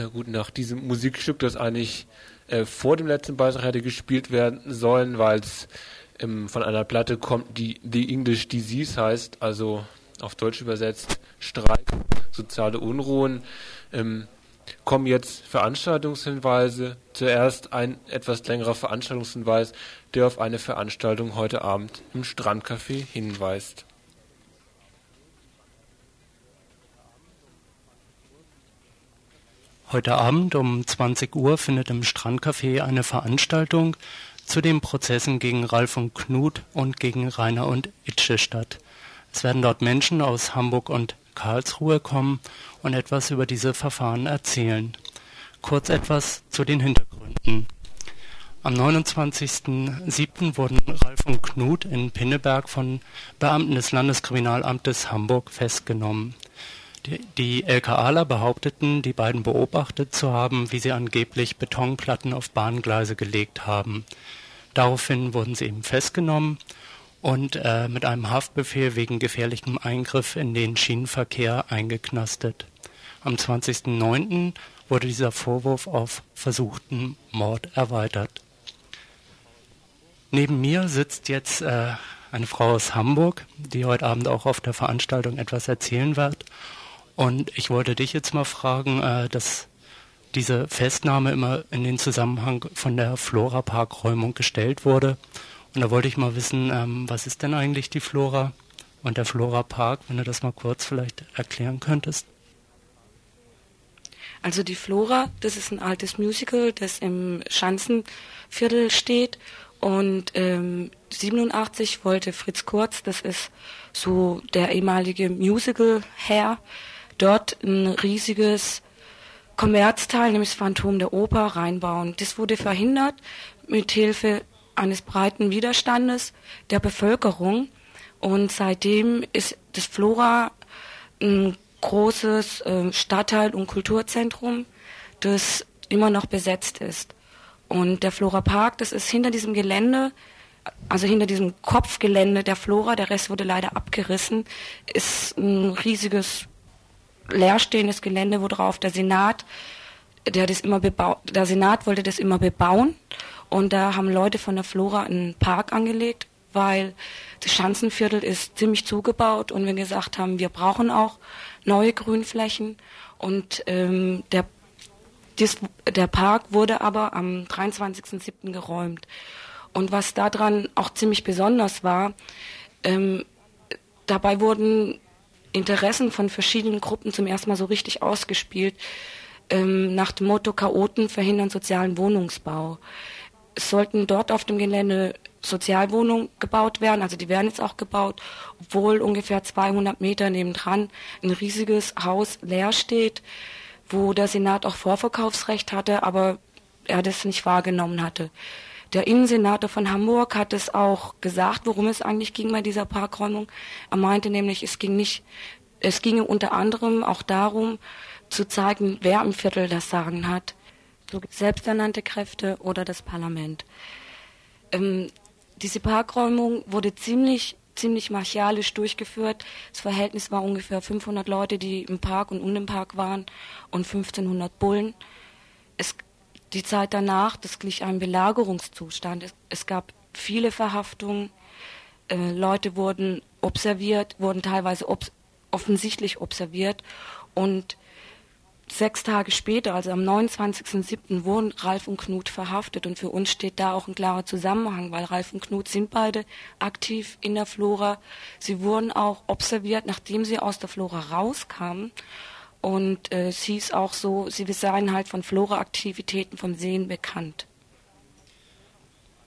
Speaker 2: Ja gut, nach diesem Musikstück, das eigentlich äh, vor dem letzten Beitrag hätte gespielt werden sollen, weil es ähm, von einer Platte kommt, die The English Disease heißt, also auf Deutsch übersetzt Streik, soziale Unruhen, ähm, kommen jetzt Veranstaltungshinweise. Zuerst ein etwas längerer Veranstaltungshinweis, der auf eine Veranstaltung heute Abend im Strandcafé hinweist.
Speaker 7: Heute Abend um 20 Uhr findet im Strandcafé eine Veranstaltung zu den Prozessen gegen Ralf und Knut und gegen Rainer und Itsche statt. Es werden dort Menschen aus Hamburg und Karlsruhe kommen und etwas über diese Verfahren erzählen. Kurz etwas zu den Hintergründen. Am 29.07. wurden Ralf und Knut in Pinneberg von Beamten des Landeskriminalamtes Hamburg festgenommen. Die, LKAler behaupteten, die beiden beobachtet zu haben, wie sie angeblich Betonplatten auf Bahngleise gelegt haben. Daraufhin wurden sie eben festgenommen und äh, mit einem Haftbefehl wegen gefährlichem Eingriff in den Schienenverkehr eingeknastet. Am 20.09. wurde dieser Vorwurf auf versuchten Mord erweitert. Neben mir sitzt jetzt äh, eine Frau aus Hamburg, die heute Abend auch auf der Veranstaltung etwas erzählen wird. Und ich wollte dich jetzt mal fragen, äh, dass diese Festnahme immer in den Zusammenhang von der Flora-Park-Räumung gestellt wurde. Und da wollte ich mal wissen, ähm, was ist denn eigentlich die Flora und der Flora-Park, wenn du das mal kurz vielleicht erklären könntest?
Speaker 8: Also die Flora, das ist ein altes Musical, das im Schanzenviertel steht. Und ähm, 87 wollte Fritz Kurz, das ist so der ehemalige Musical-Herr, dort ein riesiges Kommerzteil, nämlich das Phantom der Oper, reinbauen. Das wurde verhindert mit Hilfe eines breiten Widerstandes der Bevölkerung. Und seitdem ist das Flora ein großes äh, Stadtteil- und Kulturzentrum, das immer noch besetzt ist. Und der Flora Park, das ist hinter diesem Gelände, also hinter diesem Kopfgelände der Flora, der Rest wurde leider abgerissen, ist ein riesiges leerstehendes Gelände, worauf der Senat, der das immer bebaut, der Senat wollte das immer bebauen und da haben Leute von der Flora einen Park angelegt, weil das Schanzenviertel ist ziemlich zugebaut und wir gesagt haben, wir brauchen auch neue Grünflächen und ähm, der dies, der Park wurde aber am 23.07. geräumt. Und was daran auch ziemlich besonders war, ähm, dabei wurden Interessen von verschiedenen Gruppen zum ersten Mal so richtig ausgespielt, ähm, nach dem Motto Chaoten verhindern sozialen Wohnungsbau. Es sollten dort auf dem Gelände Sozialwohnungen gebaut werden, also die werden jetzt auch gebaut, obwohl ungefähr 200 Meter nebendran ein riesiges Haus leer steht, wo der Senat auch Vorverkaufsrecht hatte, aber er das nicht wahrgenommen hatte. Der Innensenator von Hamburg hat es auch gesagt, worum es eigentlich ging bei dieser Parkräumung. Er meinte nämlich, es ging nicht, es ginge unter anderem auch darum, zu zeigen, wer im Viertel das Sagen hat. So selbsternannte Kräfte oder das Parlament. Ähm, diese Parkräumung wurde ziemlich ziemlich martialisch durchgeführt. Das Verhältnis war ungefähr 500 Leute, die im Park und um den Park waren und 1500 Bullen. Es die Zeit danach, das glich einem Belagerungszustand. Es, es gab viele Verhaftungen, äh, Leute wurden observiert, wurden teilweise obs offensichtlich observiert und sechs Tage später, also am 29.07., wurden Ralf und Knut verhaftet und für uns steht da auch ein klarer Zusammenhang, weil Ralf und Knut sind beide aktiv in der Flora. Sie wurden auch observiert, nachdem sie aus der Flora rauskamen und äh, es hieß auch so, sie seien halt von Flora-Aktivitäten vom Sehen bekannt.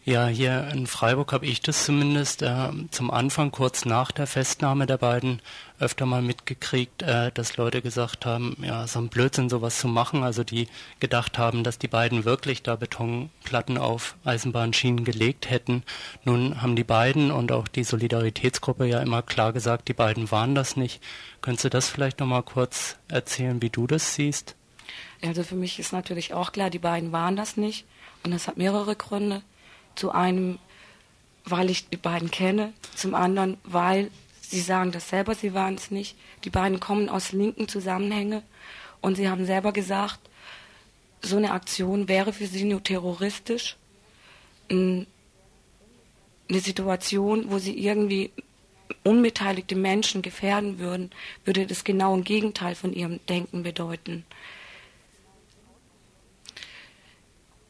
Speaker 7: Ja, hier in Freiburg habe ich das zumindest äh, zum Anfang, kurz nach der Festnahme der beiden, öfter mal mitgekriegt, äh, dass Leute gesagt haben, ja, so ein Blödsinn, sowas zu machen. Also die gedacht haben, dass die beiden wirklich da Betonplatten auf Eisenbahnschienen gelegt hätten. Nun haben die beiden und auch die Solidaritätsgruppe ja immer klar gesagt, die beiden waren das nicht. Könntest du das vielleicht nochmal kurz erzählen, wie du das siehst?
Speaker 8: Also für mich ist natürlich auch klar, die beiden waren das nicht. Und das hat mehrere Gründe. Zu einem, weil ich die beiden kenne, zum anderen, weil sie sagen das selber, sie waren es nicht. Die beiden kommen aus linken Zusammenhängen und sie haben selber gesagt, so eine Aktion wäre für sie nur terroristisch. Eine Situation, wo sie irgendwie unbeteiligte Menschen gefährden würden, würde das genau im Gegenteil von ihrem Denken bedeuten.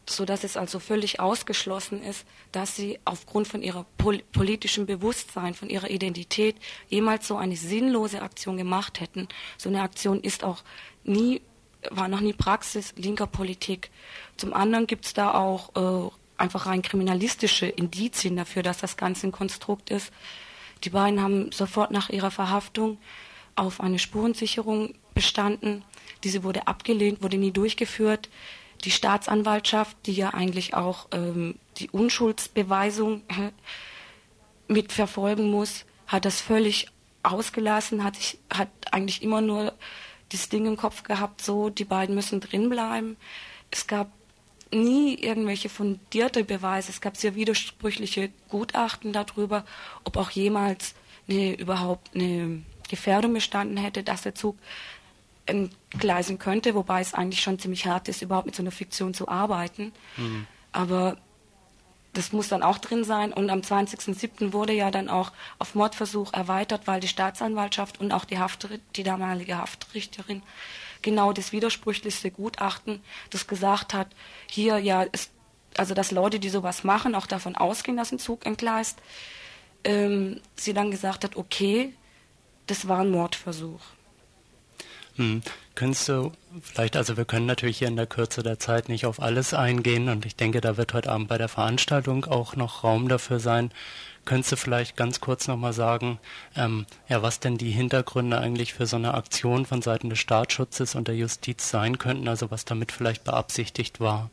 Speaker 8: So dass es also völlig ausgeschlossen ist, dass sie aufgrund von ihrer pol politischen Bewusstsein, von ihrer Identität jemals so eine sinnlose Aktion gemacht hätten. So eine Aktion ist auch nie, war noch nie Praxis linker Politik. Zum anderen gibt es da auch äh, einfach rein kriminalistische Indizien dafür, dass das Ganze ein Konstrukt ist. Die beiden haben sofort nach ihrer Verhaftung auf eine Spurensicherung bestanden. Diese wurde abgelehnt, wurde nie durchgeführt. Die Staatsanwaltschaft, die ja eigentlich auch ähm, die Unschuldsbeweisung mitverfolgen muss, hat das völlig ausgelassen, hat, sich, hat eigentlich immer nur das Ding im Kopf gehabt, so, die beiden müssen drinbleiben. Es gab nie irgendwelche fundierte Beweise. Es gab sehr widersprüchliche Gutachten darüber, ob auch jemals eine, überhaupt eine Gefährdung bestanden hätte, dass der Zug entgleisen könnte, wobei es eigentlich schon ziemlich hart ist, überhaupt mit so einer Fiktion zu arbeiten. Mhm. Aber das muss dann auch drin sein. Und am 20.07. wurde ja dann auch auf Mordversuch erweitert, weil die Staatsanwaltschaft und auch die, Haft, die damalige Haftrichterin genau das widersprüchlichste Gutachten, das gesagt hat, hier ja, ist, also dass Leute, die sowas machen, auch davon ausgehen, dass ein Zug entgleist, ähm, sie dann gesagt hat, okay, das war ein Mordversuch.
Speaker 7: Hm. Könntest du vielleicht, also wir können natürlich hier in der Kürze der Zeit nicht auf alles eingehen und ich denke, da wird heute Abend bei der Veranstaltung auch noch Raum dafür sein. Könntest du vielleicht ganz kurz nochmal sagen, ähm, ja, was denn die Hintergründe eigentlich für so eine Aktion von Seiten des Staatsschutzes und der Justiz sein könnten, also was damit vielleicht beabsichtigt war?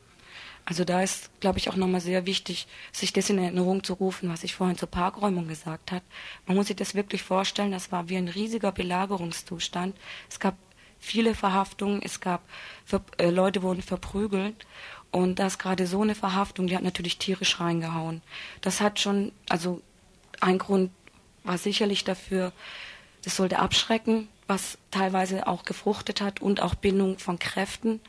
Speaker 8: Also da ist, glaube ich, auch nochmal sehr wichtig, sich das in Erinnerung zu rufen, was ich vorhin zur Parkräumung gesagt habe. Man muss sich das wirklich vorstellen, das war wie ein riesiger Belagerungszustand. Es gab viele Verhaftungen, es gab äh, Leute wurden verprügelt und das gerade so eine Verhaftung, die hat natürlich tierisch reingehauen. Das hat schon, also ein Grund war sicherlich dafür, das sollte abschrecken, was teilweise auch gefruchtet hat und auch Bindung von Kräften.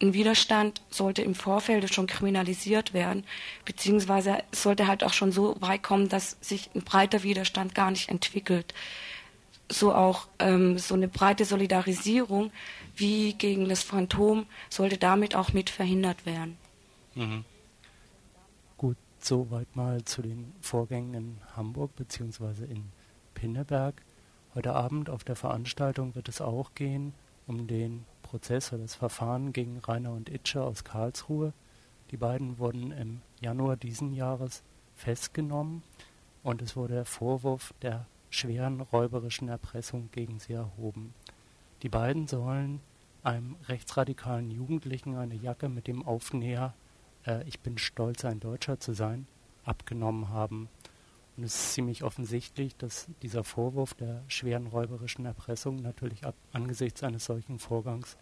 Speaker 8: Ein Widerstand sollte im Vorfeld schon kriminalisiert werden, beziehungsweise sollte halt auch schon so weit kommen, dass sich ein breiter Widerstand gar nicht entwickelt so auch ähm, so eine breite Solidarisierung wie gegen das Phantom sollte damit auch mit verhindert werden. Mhm.
Speaker 7: Gut, soweit mal zu den Vorgängen in Hamburg bzw. in Pinneberg. Heute Abend auf der Veranstaltung wird es auch gehen um den Prozess oder das Verfahren gegen Rainer und Itsche aus Karlsruhe. Die beiden wurden im Januar diesen Jahres festgenommen und es wurde der Vorwurf der schweren räuberischen Erpressung gegen sie erhoben. Die beiden sollen einem rechtsradikalen Jugendlichen eine Jacke mit dem Aufnäher äh, Ich bin stolz, ein Deutscher zu sein, abgenommen haben. Und es ist ziemlich offensichtlich, dass dieser Vorwurf der schweren räuberischen Erpressung natürlich ab, angesichts eines solchen Vorgangs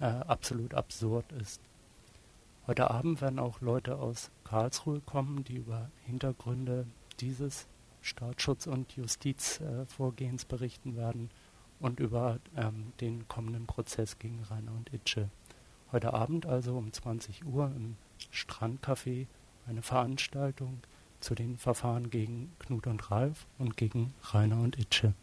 Speaker 7: äh, absolut absurd ist. Heute Abend werden auch Leute aus Karlsruhe kommen, die über Hintergründe dieses Staatsschutz und Justizvorgehens äh, berichten werden und über ähm, den kommenden Prozess gegen Rainer und Itsche. Heute Abend also um 20 Uhr im Strandcafé eine Veranstaltung zu den Verfahren gegen Knut und Ralf und gegen Rainer und Itsche.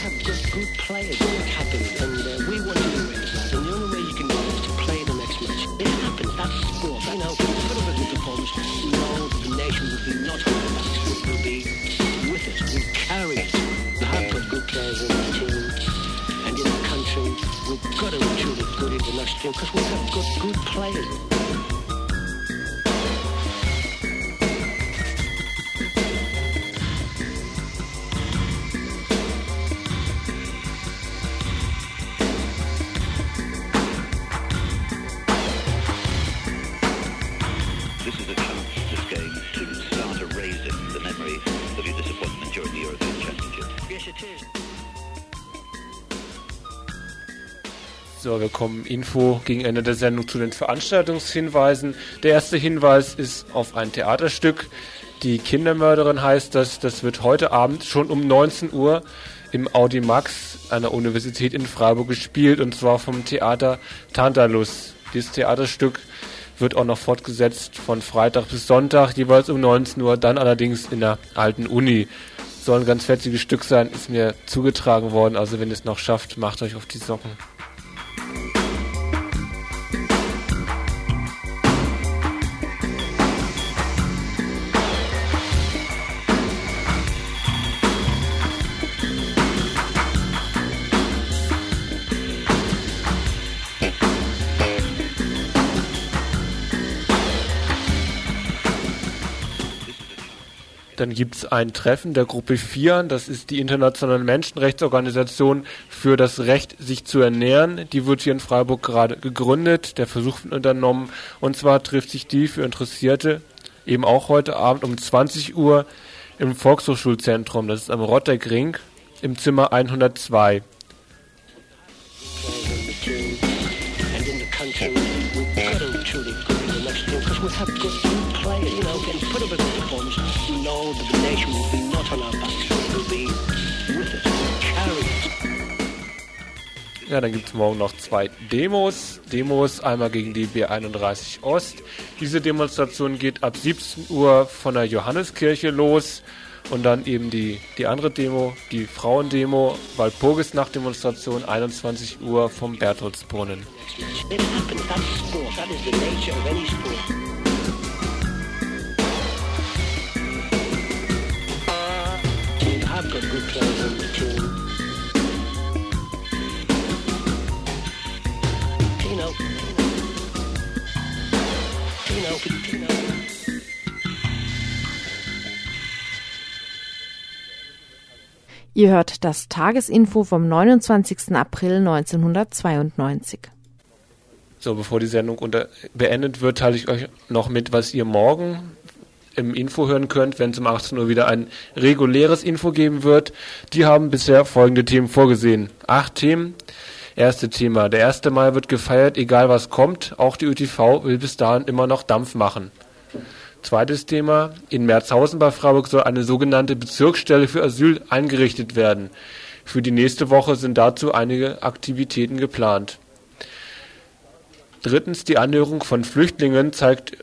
Speaker 9: have just good players. Work happens, and uh, we want to do it. And
Speaker 10: the only way you can do it is to play the next match. It happens. That's sport. you
Speaker 9: know. If put a good performance, no, the nation will be not with us. We'll be with it. We carry it. We
Speaker 10: have got good players in the team and in the country. We've got to ensure that good international because we have got good players.
Speaker 2: So, kommen Info gegen Ende der Sendung zu den Veranstaltungshinweisen. Der erste Hinweis ist auf ein Theaterstück. Die Kindermörderin heißt das. Das wird heute Abend schon um 19 Uhr im Audimax an der Universität in Freiburg gespielt und zwar vom Theater Tantalus. Dieses Theaterstück wird auch noch fortgesetzt von Freitag bis Sonntag, jeweils um 19 Uhr, dann allerdings in der alten Uni. Soll ein ganz fetziges Stück sein, ist mir zugetragen worden, also wenn ihr es noch schafft, macht euch auf die Socken. Dann gibt es ein Treffen der Gruppe 4, das ist die internationale Menschenrechtsorganisation für das Recht, sich zu ernähren. Die wird hier in Freiburg gerade gegründet, der Versuch wird unternommen. Und zwar trifft sich die für Interessierte eben auch heute Abend um 20 Uhr im Volkshochschulzentrum, das ist am Rottergring, im Zimmer 102. Ja, dann gibt es morgen noch zwei Demos. Demos einmal gegen die B31 Ost. Diese Demonstration geht ab 17 Uhr von der Johanneskirche los. Und dann eben die, die andere Demo, die Frauendemo, Walpurgisnacht-Demonstration, 21 Uhr vom Bertholdsbrunnen. It
Speaker 1: Ihr hört das Tagesinfo vom 29. April 1992.
Speaker 2: So, bevor die Sendung unter beendet wird, teile ich euch noch mit, was ihr morgen im Info hören könnt, wenn es um 18 Uhr wieder ein reguläres Info geben wird. Die haben bisher folgende Themen vorgesehen. Acht Themen. Erste Thema. Der 1. Mai wird gefeiert, egal was kommt. Auch die ÖTV will bis dahin immer noch Dampf machen. Zweites Thema. In Merzhausen bei Freiburg soll eine sogenannte Bezirksstelle für Asyl eingerichtet werden. Für die nächste Woche sind dazu einige Aktivitäten geplant. Drittens. Die Annäherung von Flüchtlingen zeigt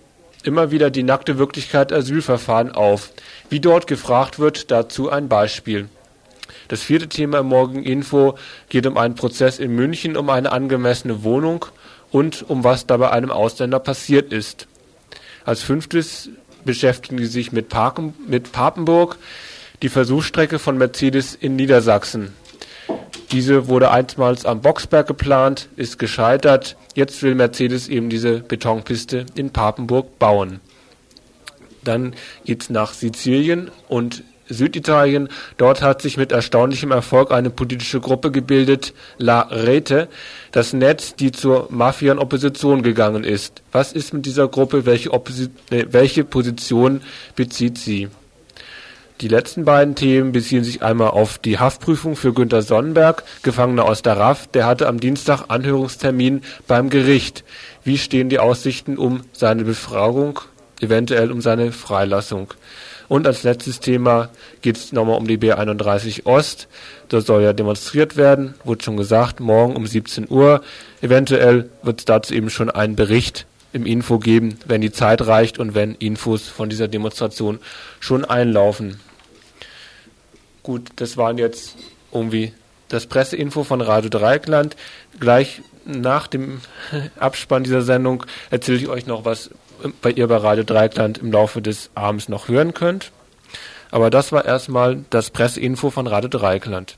Speaker 2: immer wieder die nackte Wirklichkeit Asylverfahren auf. Wie dort gefragt wird, dazu ein Beispiel. Das vierte Thema im Morgen Info geht um einen Prozess in München um eine angemessene Wohnung und um was da bei einem Ausländer passiert ist. Als fünftes beschäftigen sie sich mit, Parken, mit Papenburg, die Versuchsstrecke von Mercedes in Niedersachsen. Diese wurde einstmals am Boxberg geplant, ist gescheitert. Jetzt will Mercedes eben diese Betonpiste in Papenburg bauen. Dann geht's nach Sizilien und Süditalien. Dort hat sich mit erstaunlichem Erfolg eine politische Gruppe gebildet, La Rete, das Netz, die zur Mafia in Opposition gegangen ist. Was ist mit dieser Gruppe? Welche, Opposi äh, welche Position bezieht sie? Die letzten beiden Themen beziehen sich einmal auf die Haftprüfung für Günter Sonnenberg, Gefangener aus der RAF. Der hatte am Dienstag Anhörungstermin beim Gericht. Wie stehen die Aussichten um seine Befragung, eventuell um seine Freilassung? Und als letztes Thema geht es nochmal um die B31 Ost. Da soll ja demonstriert werden, wurde schon gesagt, morgen um 17 Uhr. Eventuell wird es dazu eben schon einen Bericht im Info geben, wenn die Zeit reicht und wenn Infos von dieser Demonstration schon einlaufen. Gut, das waren jetzt irgendwie das Presseinfo von Radio Dreieckland. Gleich nach dem Abspann dieser Sendung erzähle ich euch noch, was bei ihr bei Radio Dreieckland im Laufe des Abends noch hören könnt. Aber das war erstmal das Presseinfo von Radio Dreieckland.